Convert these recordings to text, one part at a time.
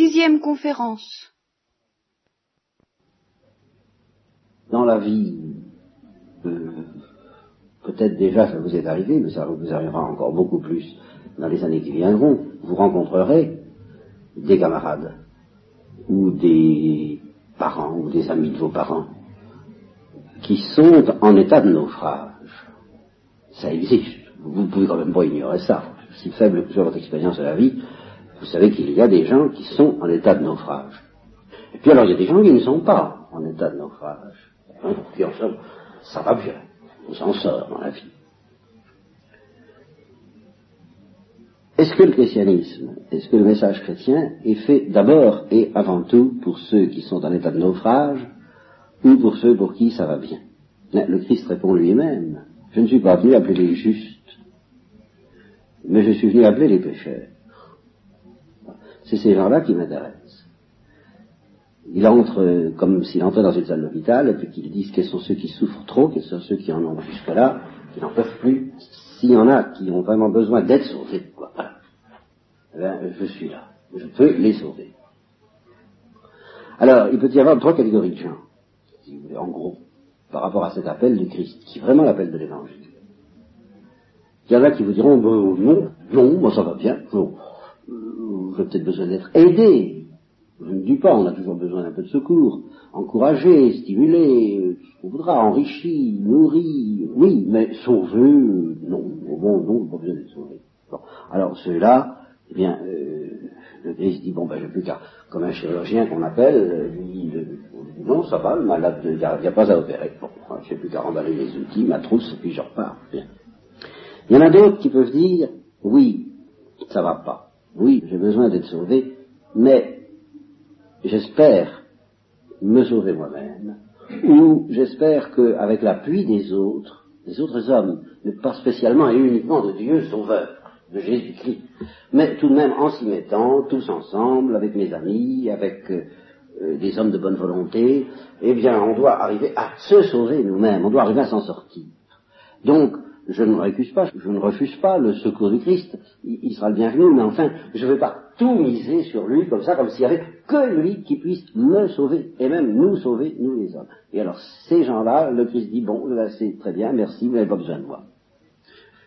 Sixième conférence. Dans la vie, euh, peut-être déjà ça vous est arrivé, mais ça vous arrivera encore beaucoup plus dans les années qui viendront, vous rencontrerez des camarades ou des parents ou des amis de vos parents qui sont en état de naufrage. Ça existe. Vous ne pouvez quand même pas ignorer ça. Si faible que soit votre expérience de la vie, vous savez qu'il y a des gens qui sont en état de naufrage. Et puis alors il y a des gens qui ne sont pas en état de naufrage. Hein, puis en somme, ça va bien. On s'en sort dans la vie. Est-ce que le christianisme, est-ce que le message chrétien est fait d'abord et avant tout pour ceux qui sont en état de naufrage ou pour ceux pour qui ça va bien? Le Christ répond lui-même, je ne suis pas venu appeler les justes, mais je suis venu appeler les pécheurs. C'est ces gens-là qui m'intéressent. Il entre comme s'il entrait dans une salle d'hôpital et puis qu'il dise quels sont ceux qui souffrent trop, quels sont ceux qui en ont jusque-là, qui n'en peuvent plus. S'il y en a qui ont vraiment besoin d'être sauvés, quoi, eh bien, je suis là. Je peux les sauver. Alors, il peut y avoir trois catégories de gens, si vous voulez, en gros, par rapport à cet appel du Christ, qui est vraiment l'appel de l'Évangile. Il y en a qui vous diront, bon, non, non, moi ça va bien, non, euh, peut-être besoin d'être aidé. Je ne dis pas, on a toujours besoin d'un peu de secours, encouragé, stimulé, euh, on voudra, enrichi, nourri, oui, mais sauvé, non, bon, non, pas besoin d'être sauvé. Alors ceux-là, eh bien, euh, le Christ dit, bon, ben, j'ai plus qu'à, comme un chirurgien qu'on appelle, lui, dit, non, ça va, le malade, il n'y a, pas à opérer. Bon, j'ai plus qu'à remballer les outils, ma trousse, et puis je repars. Bien. Il y en a d'autres qui peuvent dire, oui, ça va pas. Oui, j'ai besoin d'être sauvé, mais j'espère me sauver moi-même, ou j'espère qu'avec l'appui des autres, des autres hommes, mais pas spécialement et uniquement de Dieu sauveur, de Jésus-Christ, mais tout de même en s'y mettant, tous ensemble, avec mes amis, avec euh, euh, des hommes de bonne volonté, eh bien, on doit arriver à se sauver nous-mêmes, on doit arriver à s'en sortir. Donc, je ne récuse pas, je ne refuse pas le secours du Christ, il, sera le bienvenu, mais enfin, je ne vais pas tout miser sur lui comme ça, comme s'il n'y avait que lui qui puisse me sauver, et même nous sauver, nous les hommes. Et alors, ces gens-là, le Christ dit, bon, c'est très bien, merci, vous n'avez pas besoin de moi.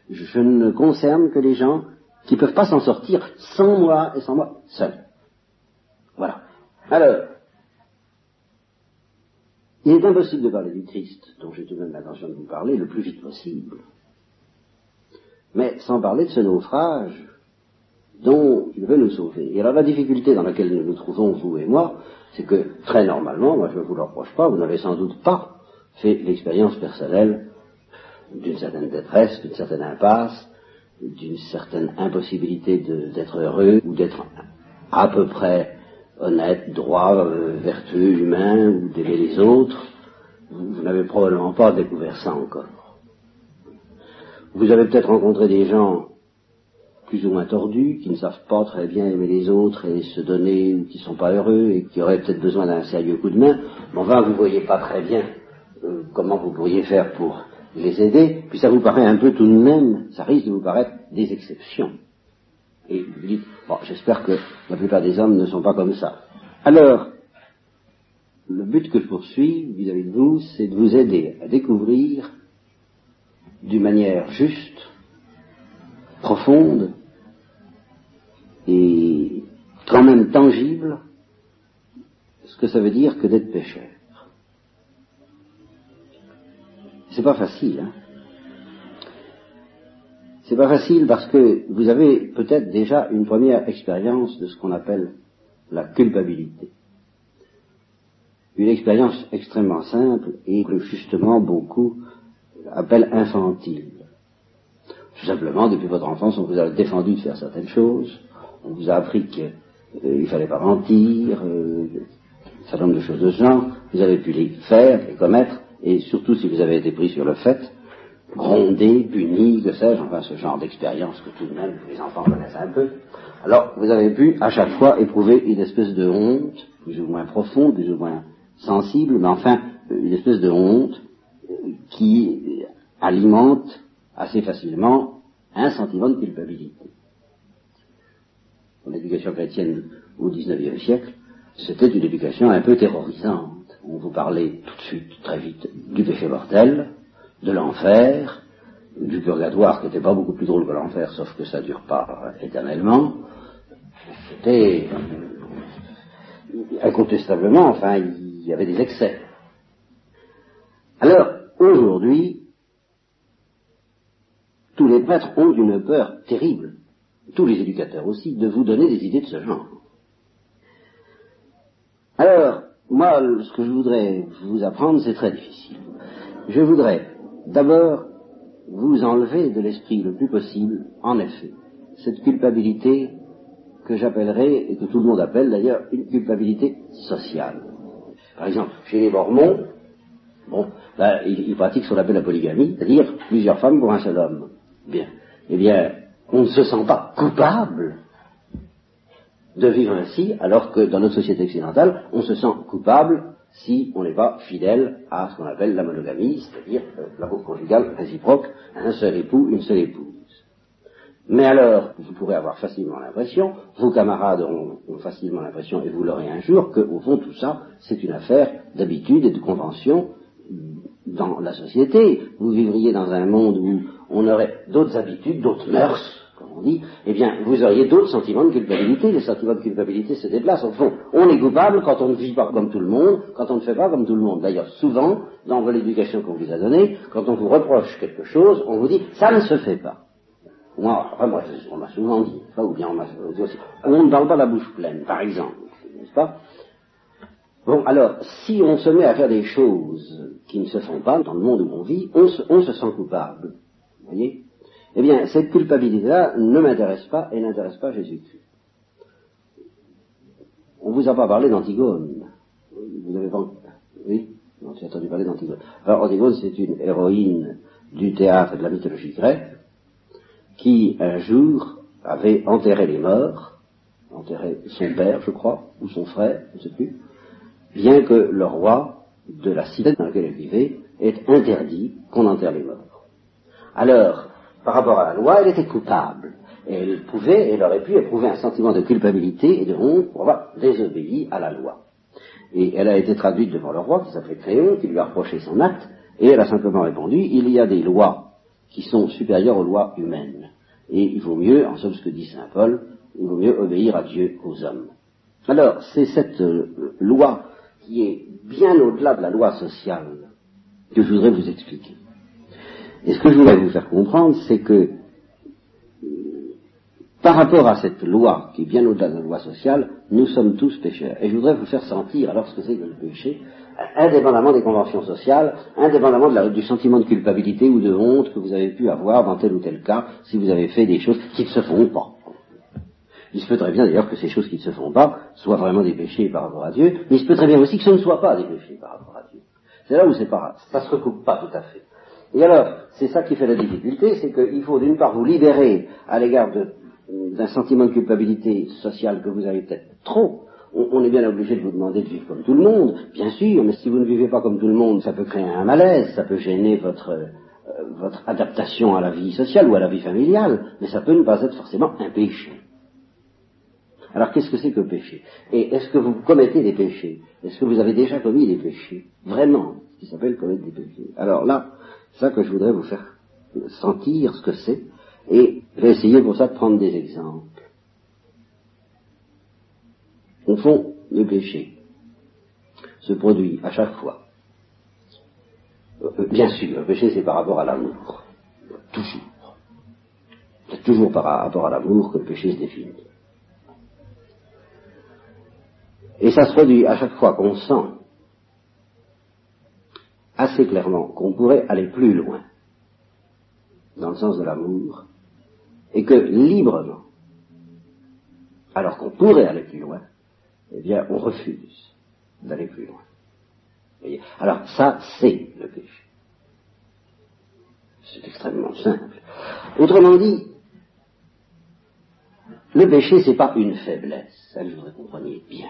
Je ne concerne que les gens qui ne peuvent pas s'en sortir sans moi et sans moi seul. Voilà. Alors, il est impossible de parler du Christ, dont j'ai tout de même l'intention de vous parler, le plus vite possible mais sans parler de ce naufrage dont il veut nous sauver. Et alors la difficulté dans laquelle nous nous trouvons, vous et moi, c'est que très normalement, moi je ne vous le reproche pas, vous n'avez sans doute pas fait l'expérience personnelle d'une certaine détresse, d'une certaine impasse, d'une certaine impossibilité d'être heureux ou d'être à peu près honnête, droit, euh, vertueux, humain ou d'aimer les autres. vous n'avez probablement pas découvert ça encore. Vous avez peut-être rencontré des gens plus ou moins tordus, qui ne savent pas très bien aimer les autres et se donner, qui ne sont pas heureux et qui auraient peut-être besoin d'un sérieux coup de main. Enfin, vous ne voyez pas très bien euh, comment vous pourriez faire pour les aider, puis ça vous paraît un peu tout de même, ça risque de vous paraître des exceptions. Et vous dites, bon, j'espère que la plupart des hommes ne sont pas comme ça. Alors, le but que je poursuis vis-à-vis de vous, c'est de vous aider à découvrir d'une manière juste, profonde et quand même tangible ce que ça veut dire que d'être pécheur. C'est pas facile, hein. C'est pas facile parce que vous avez peut-être déjà une première expérience de ce qu'on appelle la culpabilité. Une expérience extrêmement simple et que justement beaucoup appelle infantile. Tout simplement, depuis votre enfance, on vous a défendu de faire certaines choses, on vous a appris qu'il ne fallait pas mentir, euh, un certain nombre de choses de ce genre, vous avez pu les faire, les commettre, et surtout si vous avez été pris sur le fait, grondé, puni, que sais-je, enfin ce genre d'expérience que tout de même les enfants connaissent un peu. Alors vous avez pu à chaque fois éprouver une espèce de honte, plus ou moins profonde, plus ou moins sensible, mais enfin une espèce de honte qui alimente assez facilement un sentiment de culpabilité. L'éducation chrétienne au XIXe siècle, c'était une éducation un peu terrorisante. On vous parlait tout de suite, très vite, du péché mortel, de l'enfer, du purgatoire qui n'était pas beaucoup plus drôle que l'enfer, sauf que ça ne dure pas éternellement. C'était incontestablement, enfin, il y avait des excès. Alors, aujourd'hui, tous les prêtres ont une peur terrible, tous les éducateurs aussi, de vous donner des idées de ce genre. Alors, moi, ce que je voudrais vous apprendre, c'est très difficile. Je voudrais d'abord vous enlever de l'esprit le plus possible, en effet, cette culpabilité que j'appellerais, et que tout le monde appelle d'ailleurs, une culpabilité sociale. Par exemple, chez les Mormons, bon, là, ils, pratiquent ce qu'on appelle la polygamie, c'est-à-dire plusieurs femmes pour un seul homme. Bien. Eh bien, on ne se sent pas coupable de vivre ainsi, alors que dans notre société occidentale, on se sent coupable si on n'est pas fidèle à ce qu'on appelle la monogamie, c'est-à-dire euh, la l'amour conjugale réciproque, un seul époux, une seule épouse. Mais alors, vous pourrez avoir facilement l'impression, vos camarades auront, facilement l'impression, et vous l'aurez un jour, qu'au fond tout ça, c'est une affaire d'habitude et de convention dans la société. Vous vivriez dans un monde où on aurait d'autres habitudes, d'autres mœurs, on dit, eh bien, vous auriez d'autres sentiments de culpabilité. Les sentiments de culpabilité se déplacent. Au fond, on est coupable quand on ne vit pas comme tout le monde, quand on ne fait pas comme tout le monde. D'ailleurs, souvent, dans l'éducation qu'on vous a donnée, quand on vous reproche quelque chose, on vous dit, ça ne se fait pas. Moi, moi, on m'a souvent dit, ou bien on m'a dit aussi, on ne parle pas la bouche pleine, par exemple, n'est-ce pas? Bon, alors, si on se met à faire des choses qui ne se font pas dans le monde où on vit, on se, sent coupable. Vous voyez? Eh bien, cette culpabilité-là ne m'intéresse pas et n'intéresse pas Jésus-Christ. On vous a pas parlé d'Antigone. Vous avez pas... Oui? Non, j'ai entendu parler d'Antigone. Alors, Antigone, c'est une héroïne du théâtre et de la mythologie grecque qui, un jour, avait enterré les morts, enterré son père, je crois, ou son frère, je ne sais plus, bien que le roi de la cité dans laquelle elle vivait ait interdit qu'on enterre les morts. Alors, par rapport à la loi, elle était coupable. Elle pouvait, elle aurait pu éprouver un sentiment de culpabilité et de honte pour avoir désobéi à la loi. Et elle a été traduite devant le roi, qui s'appelait Créon, qui lui a reproché son acte, et elle a simplement répondu, il y a des lois qui sont supérieures aux lois humaines. Et il vaut mieux, en somme ce que dit Saint Paul, il vaut mieux obéir à Dieu qu'aux hommes. Alors, c'est cette euh, loi qui est bien au-delà de la loi sociale que je voudrais vous expliquer. Et ce que je voulais vous faire comprendre, c'est que par rapport à cette loi, qui est bien au-delà de la loi sociale, nous sommes tous pécheurs. Et je voudrais vous faire sentir alors ce que c'est que le péché, indépendamment des conventions sociales, indépendamment du sentiment de culpabilité ou de honte que vous avez pu avoir dans tel ou tel cas, si vous avez fait des choses qui ne se font pas. Il se peut très bien d'ailleurs que ces choses qui ne se font pas soient vraiment des péchés par rapport à Dieu, mais il se peut très bien aussi que ce ne soit pas des péchés par rapport à Dieu. C'est là où c'est pas, ça se recoupe pas tout à fait. Et alors, c'est ça qui fait la difficulté, c'est qu'il faut d'une part vous libérer à l'égard d'un sentiment de culpabilité sociale que vous avez peut-être trop. On, est bien obligé de vous demander de vivre comme tout le monde, bien sûr, mais si vous ne vivez pas comme tout le monde, ça peut créer un malaise, ça peut gêner votre, euh, votre adaptation à la vie sociale ou à la vie familiale, mais ça peut ne pas être forcément un péché. Alors qu'est-ce que c'est que péché? Et est-ce que vous commettez des péchés? Est-ce que vous avez déjà commis des péchés? Vraiment, ce qui s'appelle commettre des péchés. Alors là, ça que je voudrais vous faire sentir ce que c'est, et je vais essayer pour ça de prendre des exemples. Au fond, le péché se produit à chaque fois. Euh, bien sûr, le péché c'est par rapport à l'amour. Toujours. C'est toujours par rapport à l'amour que le péché se définit. Et ça se produit à chaque fois qu'on sent assez clairement qu'on pourrait aller plus loin dans le sens de l'amour, et que librement, alors qu'on pourrait aller plus loin, eh bien, on refuse d'aller plus loin. Alors ça, c'est le péché. C'est extrêmement simple. Autrement dit, le péché, c'est pas une faiblesse, ça je voudrais compreniez bien.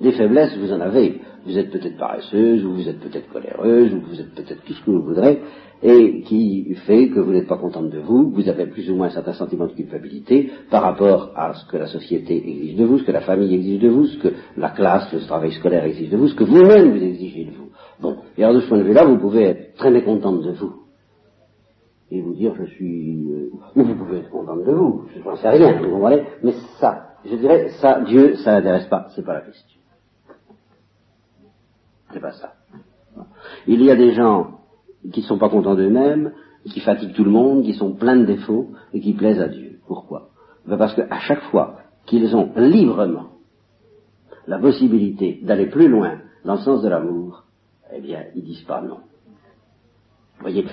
Des faiblesses, vous en avez. vous êtes peut-être paresseuse, ou vous êtes peut-être coléreuse, ou vous êtes peut-être tout ce que vous voudrez, et qui fait que vous n'êtes pas contente de vous, vous avez plus ou moins un certain sentiment de culpabilité par rapport à ce que la société exige de vous, ce que la famille exige de vous, ce que la classe, le travail scolaire exige de vous, ce que vous-même vous exigez de vous. Bon, et alors de ce point de vue-là, vous pouvez être très mécontente de vous. Et vous dire, je suis... Euh, vous pouvez être contente de vous, je n'en sais rien, vous comprenez Mais ça, je dirais, ça, Dieu, ça n'intéresse pas, c'est pas la question. C'est pas ça. Il y a des gens qui ne sont pas contents d'eux-mêmes, qui fatiguent tout le monde, qui sont pleins de défauts et qui plaisent à Dieu. Pourquoi? Ben Parce qu'à chaque fois qu'ils ont librement la possibilité d'aller plus loin dans le sens de l'amour, eh bien, ils disent pas non. Vous voyez,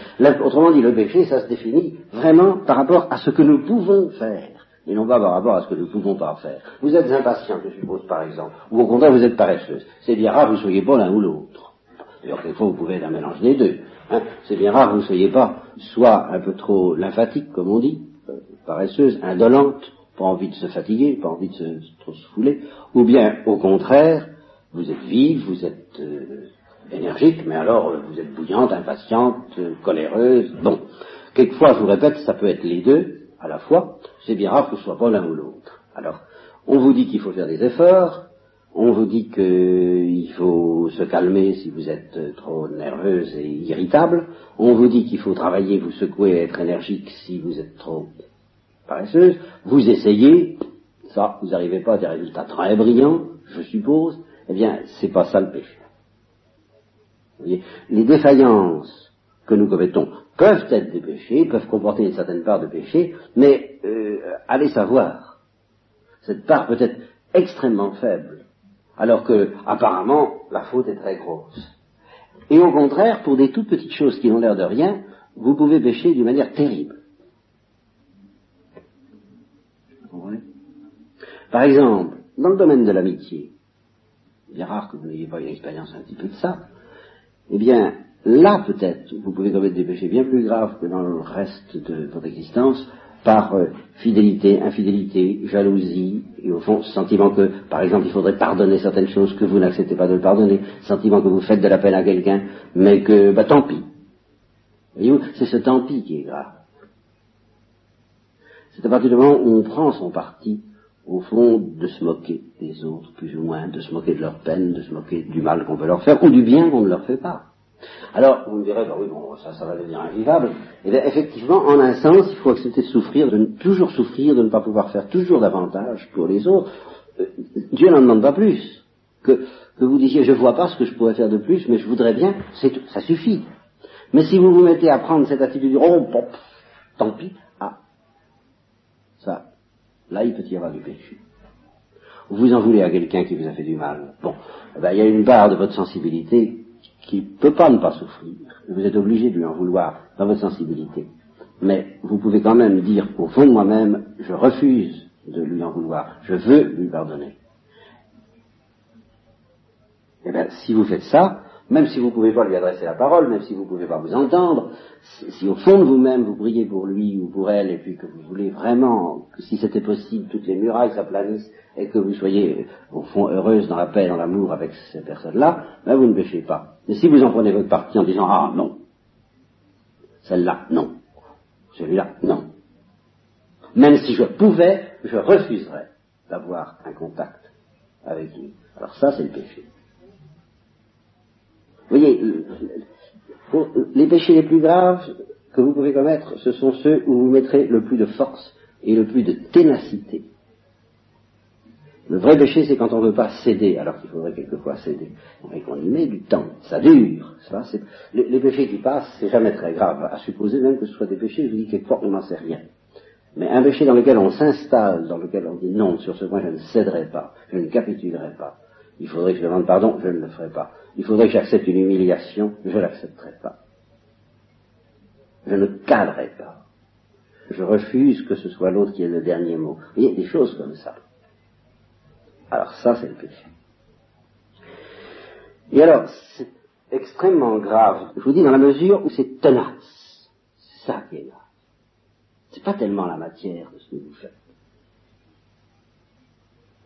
autrement dit, le péché, ça se définit vraiment par rapport à ce que nous pouvons faire, et non pas par rapport à ce que nous pouvons pas faire. Vous êtes impatient, je suppose, par exemple, ou au contraire, vous êtes paresseuse. C'est bien rare que vous soyez pas l'un ou l'autre. D'ailleurs, quelquefois, vous pouvez être un mélange des deux. Hein. C'est bien rare que vous ne soyez pas soit un peu trop lymphatique, comme on dit, euh, paresseuse, indolente, pas envie de se fatiguer, pas envie de se, trop se fouler, ou bien, au contraire, vous êtes vive, vous êtes euh, énergique, mais alors euh, vous êtes bouillante, impatiente, coléreuse. Bon, quelquefois, je vous répète, ça peut être les deux à la fois. C'est bien rare que ce soit pas l'un ou l'autre. Alors, on vous dit qu'il faut faire des efforts, on vous dit qu'il faut se calmer si vous êtes trop nerveuse et irritable. On vous dit qu'il faut travailler, vous secouer, être énergique si vous êtes trop paresseuse. Vous essayez, ça, vous n'arrivez pas à des résultats très brillants, je suppose. Eh bien, c'est pas ça le péché. Voyez, les défaillances que nous commettons peuvent être des péchés, peuvent comporter une certaine part de péché, mais euh, allez savoir, cette part peut être extrêmement faible alors que apparemment la faute est très grosse. Et au contraire, pour des toutes petites choses qui n'ont l'air de rien, vous pouvez pécher d'une manière terrible. Par exemple, dans le domaine de l'amitié, il est rare que vous n'ayez pas une expérience un petit peu de ça, eh bien, là peut-être, vous pouvez commettre des péchés bien plus graves que dans le reste de votre existence, par euh, fidélité, infidélité, jalousie, et au fond, sentiment que, par exemple, il faudrait pardonner certaines choses que vous n'acceptez pas de le pardonner, sentiment que vous faites de la peine à quelqu'un, mais que, bah tant pis. Voyez-vous, c'est ce tant pis qui est grave. C'est à partir du moment où on prend son parti, au fond, de se moquer des autres, plus ou moins, de se moquer de leur peine, de se moquer du mal qu'on veut leur faire, ou du bien qu'on ne leur fait pas. Alors, vous me direz, bah oui, bon, ça, ça va devenir invivable. Eh bien, effectivement, en un sens, il faut accepter de souffrir, de toujours souffrir, de ne pas pouvoir faire toujours davantage pour les autres. Euh, Dieu n'en demande pas plus. Que, que vous disiez, je vois pas ce que je pourrais faire de plus, mais je voudrais bien, c'est tout, ça suffit. Mais si vous vous mettez à prendre cette attitude du oh, bon, tant pis, ah, ça, là, il peut y avoir du péché. Vous en voulez à quelqu'un qui vous a fait du mal. Bon, eh il y a une part de votre sensibilité qui ne peut pas ne pas souffrir. Vous êtes obligé de lui en vouloir dans votre sensibilité. Mais vous pouvez quand même dire au fond de moi-même, je refuse de lui en vouloir, je veux lui pardonner. Eh bien, si vous faites ça, même si vous ne pouvez pas lui adresser la parole, même si vous ne pouvez pas vous entendre, si, au fond de vous-même vous priez pour lui ou pour elle, et puis que vous voulez vraiment que si c'était possible, toutes les murailles s'aplanissent et que vous soyez au fond heureuse dans la paix, dans l'amour avec ces personnes-là, ben vous ne péchez pas. Mais si vous en prenez votre parti en disant ah non, celle-là non, celui-là non, même si je pouvais, je refuserais d'avoir un contact avec lui. Alors ça, c'est le péché. Vous voyez, les péchés les plus graves que vous pouvez commettre, ce sont ceux où vous mettrez le plus de force et le plus de ténacité. Le vrai péché, c'est quand on ne veut pas céder, alors qu'il faudrait quelquefois céder, et qu'on y met du temps. Ça dure. Ça, les, les, péchés qui passent, c'est jamais très grave, à supposer même que ce soit des péchés, je vous dis quelquefois, on n'en sait rien. Mais un péché dans lequel on s'installe, dans lequel on dit non, sur ce point je ne céderai pas, je ne capitulerai pas, il faudrait que je demande pardon, je ne le ferai pas. Il faudrait que j'accepte une humiliation, je ne l'accepterai pas. Je ne calerai pas. Je refuse que ce soit l'autre qui ait le dernier mot. Y a des choses comme ça. Alors ça, c'est le péché. Et alors, c'est extrêmement grave, je vous dis, dans la mesure où c'est tenace. C'est ça qui est grave. C'est pas tellement la matière de ce que vous faites.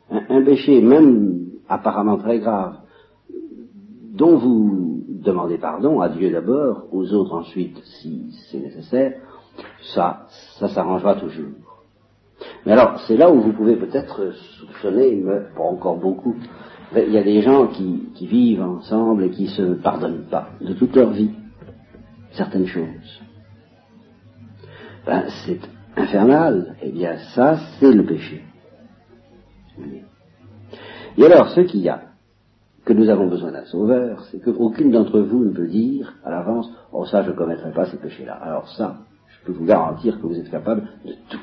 Un, un péché, même apparemment très grave, dont vous demandez pardon à Dieu d'abord, aux autres ensuite, si c'est nécessaire, ça, s'arrangera toujours. Mais alors, c'est là où vous pouvez peut-être soupçonner, mais pas encore beaucoup, il y a des gens qui, vivent ensemble et qui se pardonnent pas de toute leur vie certaines choses. Ben, c'est infernal. Eh bien, ça, c'est le péché. Et alors, ce qu'il y a, que nous avons besoin d'un sauveur, c'est qu'aucune d'entre vous ne peut dire à l'avance, oh ça, je ne commettrai pas ces péchés-là. Alors ça, je peux vous garantir que vous êtes capable de tout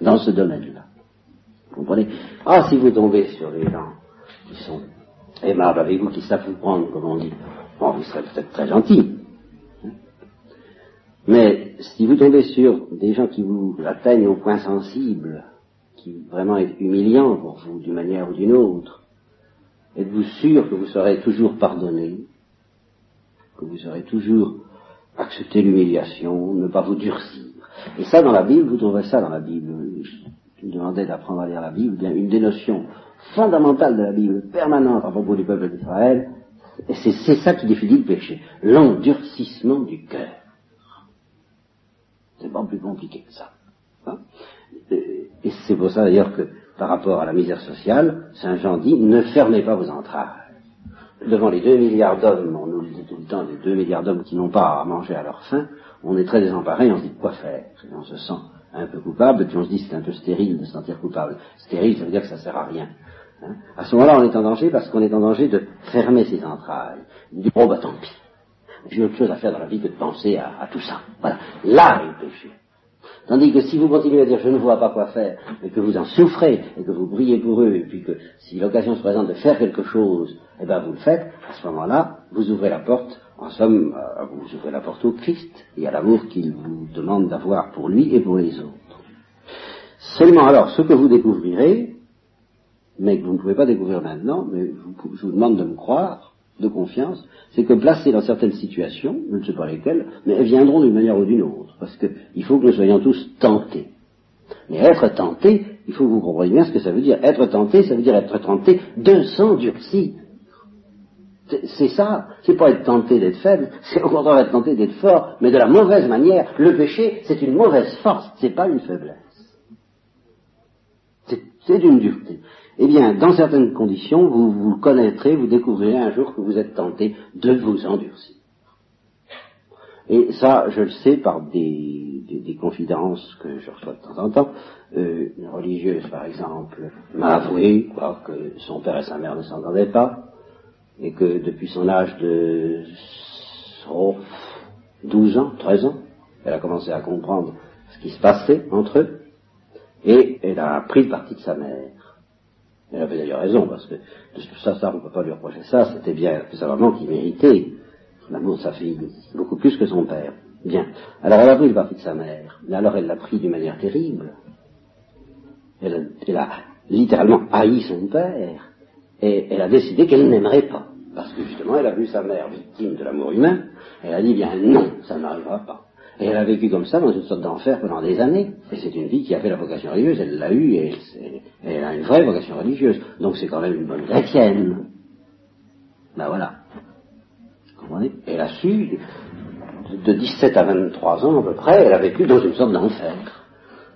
dans ce domaine-là. Vous comprenez? Ah, si vous tombez sur des gens qui sont aimables avec vous, qui savent vous prendre, comme on dit, bon, vous serez peut-être très gentil. Mais si vous tombez sur des gens qui vous atteignent au point sensible, qui vraiment est humiliant pour vous d'une manière ou d'une autre, êtes-vous sûr que vous serez toujours pardonné, que vous serez toujours accepté l'humiliation, ne pas vous durcir? Et ça, dans la Bible, vous trouverez ça dans la Bible. Je me demandais d'apprendre à lire la Bible, bien une des notions fondamentales de la Bible, permanente à propos du peuple d'Israël, c'est ça qui définit le péché, l'endurcissement du cœur. C'est pas plus compliqué que ça. Hein. Et c'est pour ça d'ailleurs que, par rapport à la misère sociale, Saint Jean dit, ne fermez pas vos entrailles. Devant les deux milliards d'hommes, on nous dit tout le temps, les deux milliards d'hommes qui n'ont pas à manger à leur faim, on est très désemparé, on se dit quoi faire? on se sent un peu coupable, puis on se dit c'est un peu stérile de se sentir coupable. Stérile, ça veut dire que ça sert à rien. Hein. à ce moment-là, on est en danger parce qu'on est en danger de fermer ses entrailles. Dit, oh bah tant pis. J'ai autre chose à faire dans la vie que de penser à, tout ça. Voilà. Là est le péché. Tandis que si vous continuez à dire je ne vois pas quoi faire, et que vous en souffrez, et que vous priez pour eux, et puis que si l'occasion se présente de faire quelque chose, eh bien vous le faites, à ce moment-là, vous ouvrez la porte, en somme, euh, vous ouvrez la porte au Christ et à l'amour qu'il vous demande d'avoir pour lui et pour les autres. Seulement alors, ce que vous découvrirez, mais que vous ne pouvez pas découvrir maintenant, mais je vous demande de me croire, de confiance, c'est que placées dans certaines situations, je ne sais pas lesquelles, mais elles viendront d'une manière ou d'une autre, parce qu'il faut que nous soyons tous tentés. Mais être tenté, il faut que vous compreniez bien ce que ça veut dire. Être tenté, ça veut dire être tenté de s'endurcir. C'est ça, c'est pas être tenté d'être faible, c'est au contraire être tenté d'être fort, mais de la mauvaise manière. Le péché, c'est une mauvaise force, c'est pas une faiblesse. C'est une dureté. Eh bien, dans certaines conditions, vous vous connaîtrez, vous découvrirez un jour que vous êtes tenté de vous endurcir. Et ça, je le sais par des, confidences que je reçois de temps en temps. Euh, une religieuse, par exemple, m'a avoué que son père et sa mère ne s'entendaient pas, et que depuis son âge de oh, 12 ans, 13 ans, elle a commencé à comprendre ce qui se passait entre eux, et elle a pris le parti de sa mère. Elle avait d'ailleurs raison, parce que ça, ça, on ne peut pas lui reprocher ça, c'était bien sa maman qui méritait l'amour de sa fille, beaucoup plus que son père. Bien. Alors elle a pris le parti de sa mère, mais alors elle l'a pris d'une manière terrible. Elle, elle, a littéralement haï son père, et elle a décidé qu'elle n'aimerait pas. Parce que justement, elle a vu sa mère victime de l'amour humain, elle a dit bien non, ça n'arrivera pas. Et elle a vécu comme ça dans une sorte d'enfer pendant des années. Et c'est une vie qui a fait la vocation religieuse, elle l'a eue et elle, a une vraie vocation religieuse. Donc c'est quand même une bonne chrétienne. Ben voilà. Vous comprenez? Elle a su, de 17 à 23 ans à peu près, elle a vécu dans une sorte d'enfer.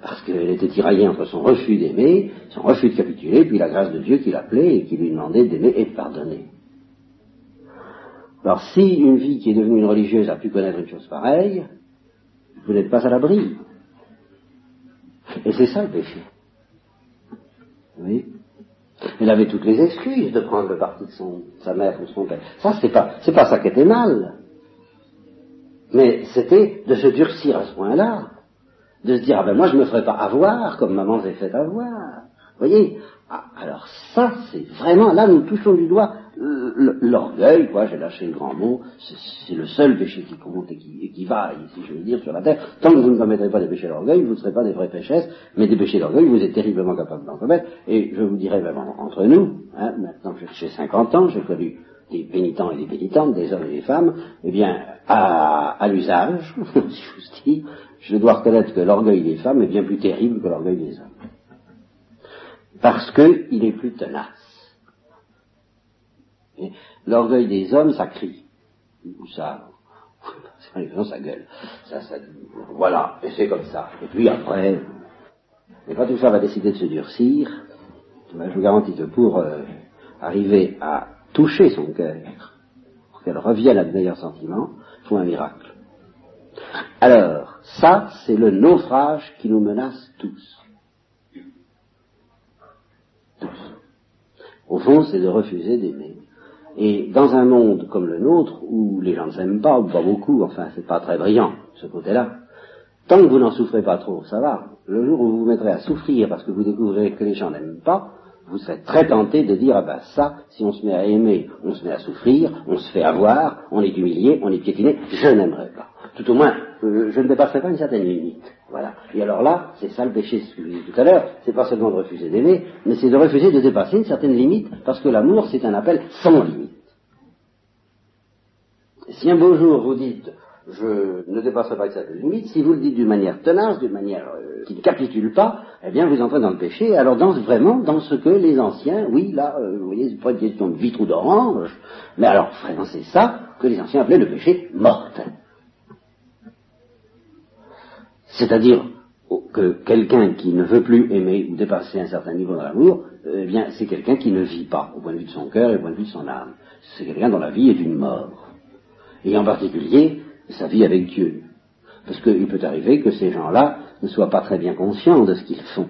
Parce qu'elle était tiraillée entre son refus d'aimer, son refus de capituler, puis la grâce de Dieu qui l'appelait et qui lui demandait d'aimer et de pardonner. Alors si une vie qui est devenue une religieuse a pu connaître une chose pareille, vous n'êtes pas à l'abri. Et c'est ça le péché. Oui. Elle avait toutes les excuses de prendre le parti de son, sa mère ou son père. Ça, c'est pas, c'est pas ça qui était mal. Mais c'était de se durcir à ce point-là. De se dire, ah ben moi je me ferai pas avoir comme maman s'est fait avoir. Vous voyez ah, Alors ça, c'est vraiment, là nous touchons du doigt l'orgueil, quoi, j'ai lâché le grand mot, c'est le seul péché qui compte et qui, et qui vaille, si je veux dire, sur la terre. Tant que vous ne commettrez pas des péchés d'orgueil, vous ne serez pas des vrais péchesses, mais des péchés d'orgueil, vous êtes terriblement capable d'en commettre. Et je vous dirais même entre nous, hein, maintenant que j'ai 50 ans, j'ai connu des pénitents et des pénitentes, des hommes et des femmes, eh bien, à, à l'usage, si je dis, je dois reconnaître que l'orgueil des femmes est bien plus terrible que l'orgueil des hommes. Parce qu'il est plus tenace L'orgueil des hommes, ça crie. Ça, ça gueule. Ça, voilà, et c'est comme ça. Et puis après, et quand tout ça va décider de se durcir, je vous garantis que pour euh, arriver à toucher son cœur, pour qu'elle revienne à de meilleurs sentiments, il faut un miracle. Alors, ça, c'est le naufrage qui nous menace tous. Tous. Au fond, c'est de refuser d'aimer. Et dans un monde comme le nôtre, où les gens ne s'aiment pas, ou pas beaucoup, enfin, c'est pas très brillant, ce côté-là, tant que vous n'en souffrez pas trop, ça va. Le jour où vous vous mettrez à souffrir parce que vous découvrirez que les gens n'aiment pas, vous serez très tenté de dire, ah ben ça, si on se met à aimer, on se met à souffrir, on se fait avoir, on est humilié, on est piétiné, je n'aimerais pas. Tout au moins, euh, je ne dépasserai pas une certaine limite. Voilà. Et alors là, c'est ça le péché, ce que je disais tout à l'heure, c'est pas seulement de refuser d'aimer, mais c'est de refuser de dépasser une certaine limite, parce que l'amour, c'est un appel sans limite. Si un beau jour vous dites, je ne dépasserai pas cette limite, si vous le dites d'une manière tenace, d'une manière euh, qui ne capitule pas, eh bien vous entrez dans le péché, alors dans, vraiment dans ce que les anciens, oui, là, euh, vous voyez, c'est pas une question de vitre ou d'orange, mais alors vraiment c'est ça que les anciens appelaient le péché mortel. C'est-à-dire que quelqu'un qui ne veut plus aimer ou dépasser un certain niveau d'amour, euh, eh bien c'est quelqu'un qui ne vit pas au point de vue de son cœur et au point de vue de son âme. C'est quelqu'un dont la vie est une mort. Et en particulier, sa vie avec Dieu. Parce qu'il peut arriver que ces gens-là ne soient pas très bien conscients de ce qu'ils font.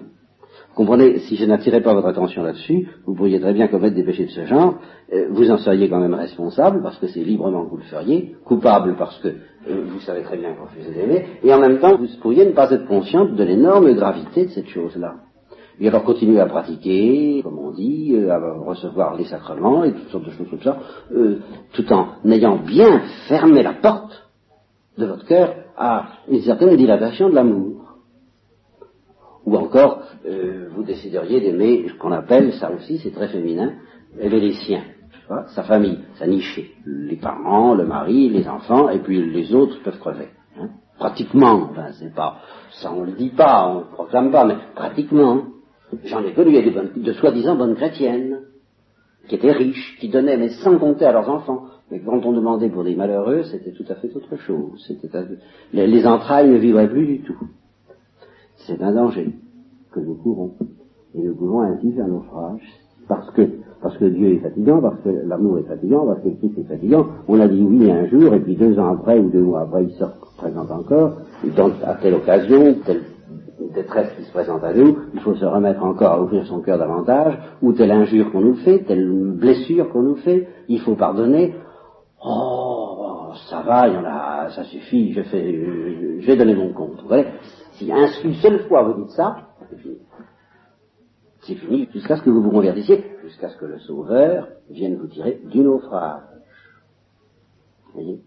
Comprenez, si je n'attirais pas votre attention là-dessus, vous pourriez très bien commettre des péchés de ce genre, euh, vous en seriez quand même responsable, parce que c'est librement que vous le feriez, coupable parce que euh, vous savez très bien que vous refusez d'aimer, et en même temps, vous pourriez ne pas être consciente de l'énorme gravité de cette chose-là. Et alors continuer à pratiquer, comme on dit, euh, à recevoir les sacrements et toutes sortes de choses comme ça, tout en ayant bien fermé la porte de votre cœur à une certaine dilatation de l'amour. Ou encore, euh, vous décideriez d'aimer ce qu'on appelle, ça aussi c'est très féminin, aimer les siens, sa famille, sa nichée, les parents, le mari, les enfants, et puis les autres peuvent crever. Hein. Pratiquement, enfin c'est pas, ça on le dit pas, on le proclame pas, mais pratiquement. J'en ai connu, il y a de soi-disant bonnes chrétiennes, qui étaient riches, qui donnaient, mais sans compter à leurs enfants, mais quand on demandait pour des malheureux, c'était tout à fait autre chose. Les entrailles ne vivraient plus du tout. C'est un danger que nous courons. Et nous pouvons ainsi faire naufrage. Parce que, parce que Dieu est fatigant, parce que l'amour est fatigant, parce que Christ est fatigant. On a dit oui un jour, et puis deux ans après, ou deux mois après, il se présente encore, donc à telle occasion, telle détresse qui se présente à nous, il faut se remettre encore à ouvrir son cœur davantage, ou telle injure qu'on nous fait, telle blessure qu'on nous fait, il faut pardonner. Oh, ça va, il y en a, ça suffit, je, fais, je, donner mon compte. Vous voyez? Si une seule fois vous dites ça, c'est fini. Jusqu'à ce que vous vous convertissiez, jusqu'à ce que le Sauveur vienne vous tirer du naufrage. Vous voyez?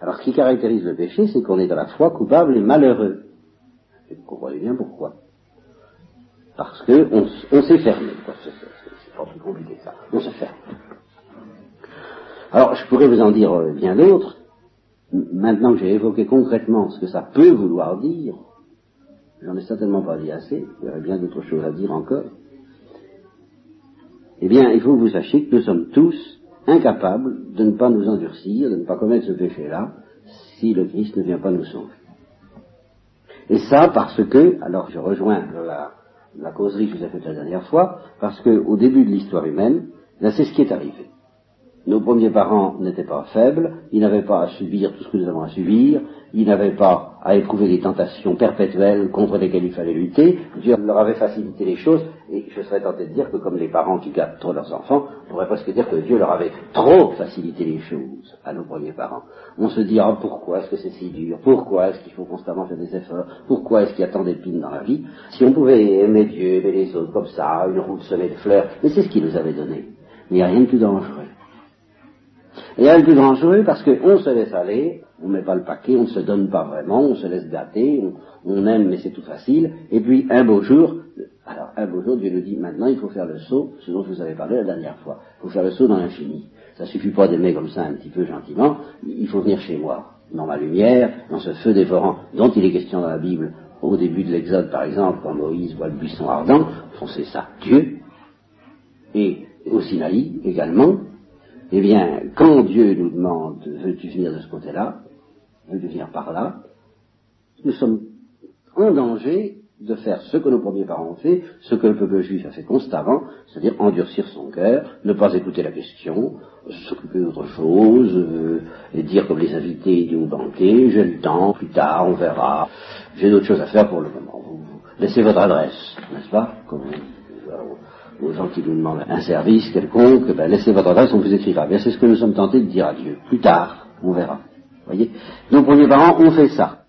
Alors ce qui caractérise le péché, c'est qu'on est à la fois coupable et malheureux. Et vous comprenez bien pourquoi. Parce que on, s'est fermé. C'est pas plus compliqué ça. On se ferme. Alors, je pourrais vous en dire euh, bien d'autres. Maintenant que j'ai évoqué concrètement ce que ça peut vouloir dire, j'en ai certainement pas dit assez, il y aurait bien d'autres choses à dire encore. Eh bien, il faut que vous sachiez que nous sommes tous incapables de ne pas nous endurcir, de ne pas commettre ce péché-là, si le Christ ne vient pas nous sauver. Et ça parce que, alors je rejoins la, la causerie que je vous ai faite la dernière fois, parce qu'au début de l'histoire humaine, là c'est ce qui est arrivé. Nos premiers parents n'étaient pas faibles, ils n'avaient pas à subir tout ce que nous avons à subir, ils n'avaient pas à éprouver des tentations perpétuelles contre lesquelles il fallait lutter, Dieu leur avait facilité les choses, et je serais tenté de dire que comme les parents qui gâtent trop leurs enfants, on pourrait presque dire que Dieu leur avait trop facilité les choses à nos premiers parents. On se dit, ah, pourquoi est-ce que c'est si dur? Pourquoi est-ce qu'il faut constamment faire des efforts? Pourquoi est-ce qu'il y a tant d'épines dans la vie? Si on pouvait aimer Dieu, aimer les autres comme ça, une route semée de fleurs, mais c'est ce qu'il nous avait donné. Il n'y a rien de plus dangereux. Et elle est plus dangereux parce qu'on se laisse aller, on ne met pas le paquet, on ne se donne pas vraiment, on se laisse gâter, on, aime mais c'est tout facile, et puis un beau jour, alors un beau jour Dieu nous dit maintenant il faut faire le saut, ce dont je vous avais parlé la dernière fois, il faut faire le saut dans l'infini. Ça suffit pas d'aimer comme ça un petit peu gentiment, il faut venir chez moi, dans ma lumière, dans ce feu dévorant dont il est question dans la Bible, au début de l'Exode par exemple, quand Moïse voit le buisson ardent, c'est ça. Dieu, et au Sinaï également, eh bien, quand Dieu nous demande veux-tu venir de ce côté-là, veux-tu venir par là, nous sommes en danger de faire ce que nos premiers parents ont fait, ce que le peuple juif a fait constamment, c'est-à-dire endurcir son cœur, ne pas écouter la question, s'occuper d'autre chose, euh, et dire comme les invités du banquet, j'ai le temps, plus tard, on verra, j'ai d'autres choses à faire pour le moment. Vous, laissez votre adresse, n'est-ce pas comme, aux gens qui nous demandent un service quelconque, ben, laissez votre adresse, on vous écrira. Bien, c'est ce que nous sommes tentés de dire à Dieu. Plus tard, on verra. Voyez? Nos premiers parents ont fait ça.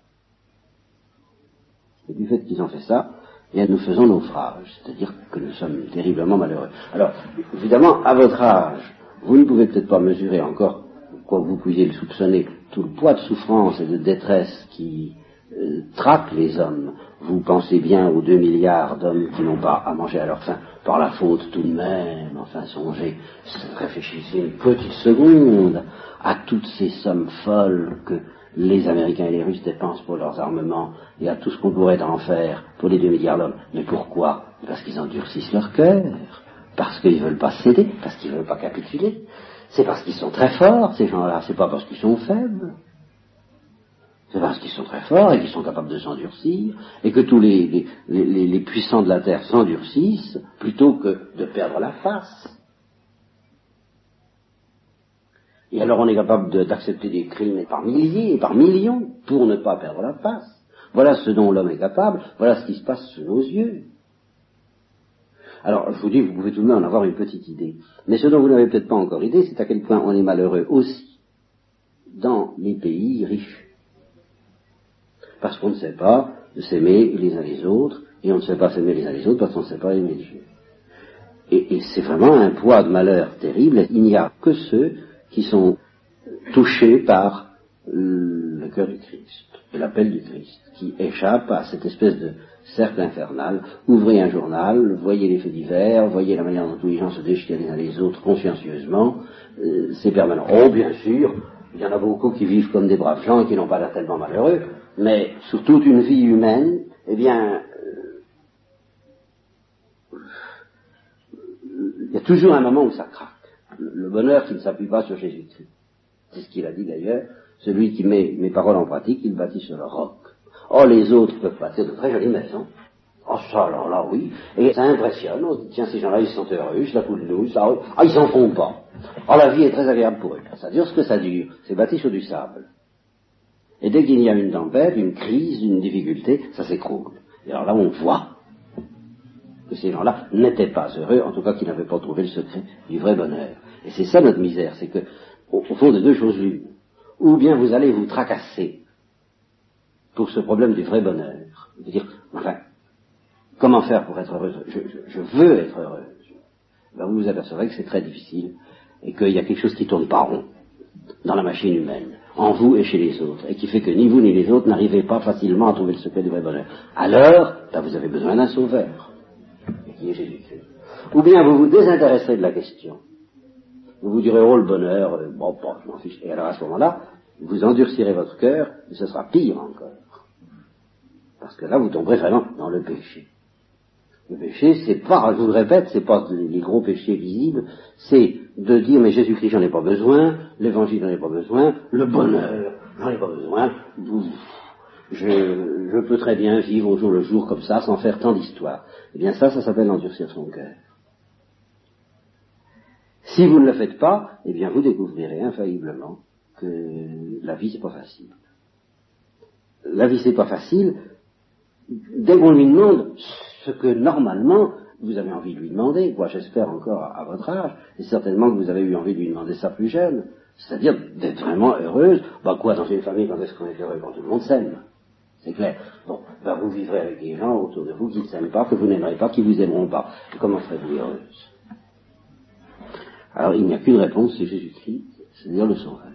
Et du fait qu'ils ont fait ça, bien, nous faisons naufrage, c'est-à-dire que nous sommes terriblement malheureux. Alors, évidemment, à votre âge, vous ne pouvez peut-être pas mesurer encore, quoi vous puissiez le soupçonner, tout le poids de souffrance et de détresse qui euh, traque les hommes. Vous pensez bien aux deux milliards d'hommes qui n'ont pas à manger à leur faim, par la faute tout de même, enfin songez, réfléchissez une petite seconde à toutes ces sommes folles que les Américains et les Russes dépensent pour leurs armements et à tout ce qu'on pourrait en faire pour les deux milliards d'hommes. Mais pourquoi? Parce qu'ils endurcissent leur cœur, parce qu'ils ne veulent pas céder, parce qu'ils ne veulent pas capituler. C'est parce qu'ils sont très forts, ces gens-là, c'est pas parce qu'ils sont faibles. C'est parce qu'ils sont très forts et qu'ils sont capables de s'endurcir, et que tous les, les puissants de la terre s'endurcissent plutôt que de perdre la face. Et alors on est capable d'accepter des crimes par milliers et par millions pour ne pas perdre la face. Voilà ce dont l'homme est capable, voilà ce qui se passe sous nos yeux. Alors, je vous dis, vous pouvez tout de même en avoir une petite idée. Mais ce dont vous n'avez peut-être pas encore idée, c'est à quel point on est malheureux aussi dans les pays riches. Parce qu'on ne sait pas s'aimer les uns les autres, et on ne sait pas s'aimer les uns les autres parce qu'on ne sait pas aimer Dieu. Et, et c'est vraiment un poids de malheur terrible. Il n'y a que ceux qui sont touchés par le cœur du Christ, l'appel du Christ, qui échappent à cette espèce de cercle infernal. Ouvrez un journal, voyez les faits divers, voyez la manière dont tous les gens se déchirent les uns les autres consciencieusement, euh, c'est permanent. Oh, bien sûr, il y en a beaucoup qui vivent comme des braves gens et qui n'ont pas l'air tellement malheureux, mais sur toute une vie humaine, eh bien, euh, il y a toujours un moment où ça craque le bonheur qui ne s'appuie pas sur Jésus-Christ. C'est ce qu'il a dit d'ailleurs. Celui qui met mes paroles en pratique, il bâtit sur le roc. Oh, les autres peuvent bâtir de très jolies maisons. Oh, ça, là, oui. Et ça impressionne. On dit, tiens, ces gens-là, ils sont heureux, la coulent douce. Ah, ah, ils s'en font pas. Oh, la vie est très agréable pour eux. Ça dure ce que ça dure. C'est bâti sur du sable. Et dès qu'il y a une tempête, une crise, une difficulté, ça s'écroule. Et alors là, on voit que ces gens-là n'étaient pas heureux, en tout cas qu'ils n'avaient pas trouvé le secret du vrai bonheur. Et c'est ça notre misère, c'est que, au, fond de deux choses l'une, ou bien vous allez vous tracasser pour ce problème du vrai bonheur, de dire, enfin, comment faire pour être heureuse je, veux être heureuse. Ben, vous vous apercevrez que c'est très difficile et qu'il y a quelque chose qui tourne pas rond dans la machine humaine, en vous et chez les autres, et qui fait que ni vous ni les autres n'arrivez pas facilement à trouver le secret du vrai bonheur. Alors, ben, vous avez besoin d'un sauveur, qui est Jésus-Christ. Ou bien vous vous désintéresserez de la question, vous vous direz, oh le bonheur, euh, bon, bon, je m'en fiche. Et alors à ce moment-là, vous endurcirez votre cœur, et ce sera pire encore. Parce que là, vous tomberez vraiment dans le péché. Le péché, c'est pas, je vous le répète, c'est pas les gros péchés visibles, c'est de dire, mais Jésus-Christ, j'en ai pas besoin, l'évangile, j'en ai pas besoin, le bonheur, j'en ai pas besoin, je, je peux très bien vivre au jour le jour comme ça, sans faire tant d'histoire. Eh bien ça, ça s'appelle endurcir son cœur. Si vous ne le faites pas, eh bien vous découvrirez infailliblement que la vie c'est pas facile. La vie c'est pas facile dès qu'on lui demande ce que normalement vous avez envie de lui demander, quoi j'espère encore à, votre âge, et certainement que vous avez eu envie de lui demander ça plus jeune, c'est-à-dire d'être vraiment heureuse, bah quoi dans une famille quand est-ce qu'on est heureux? Quand tout le monde s'aime. C'est clair. Bon, ben vous vivrez avec des gens autour de vous qui ne s'aiment pas, que vous n'aimerez pas, qui vous aimeront pas. comment serez-vous heureuse? Alors il n'y a qu'une réponse, c'est Jésus-Christ, c'est-à-dire le Sauveur.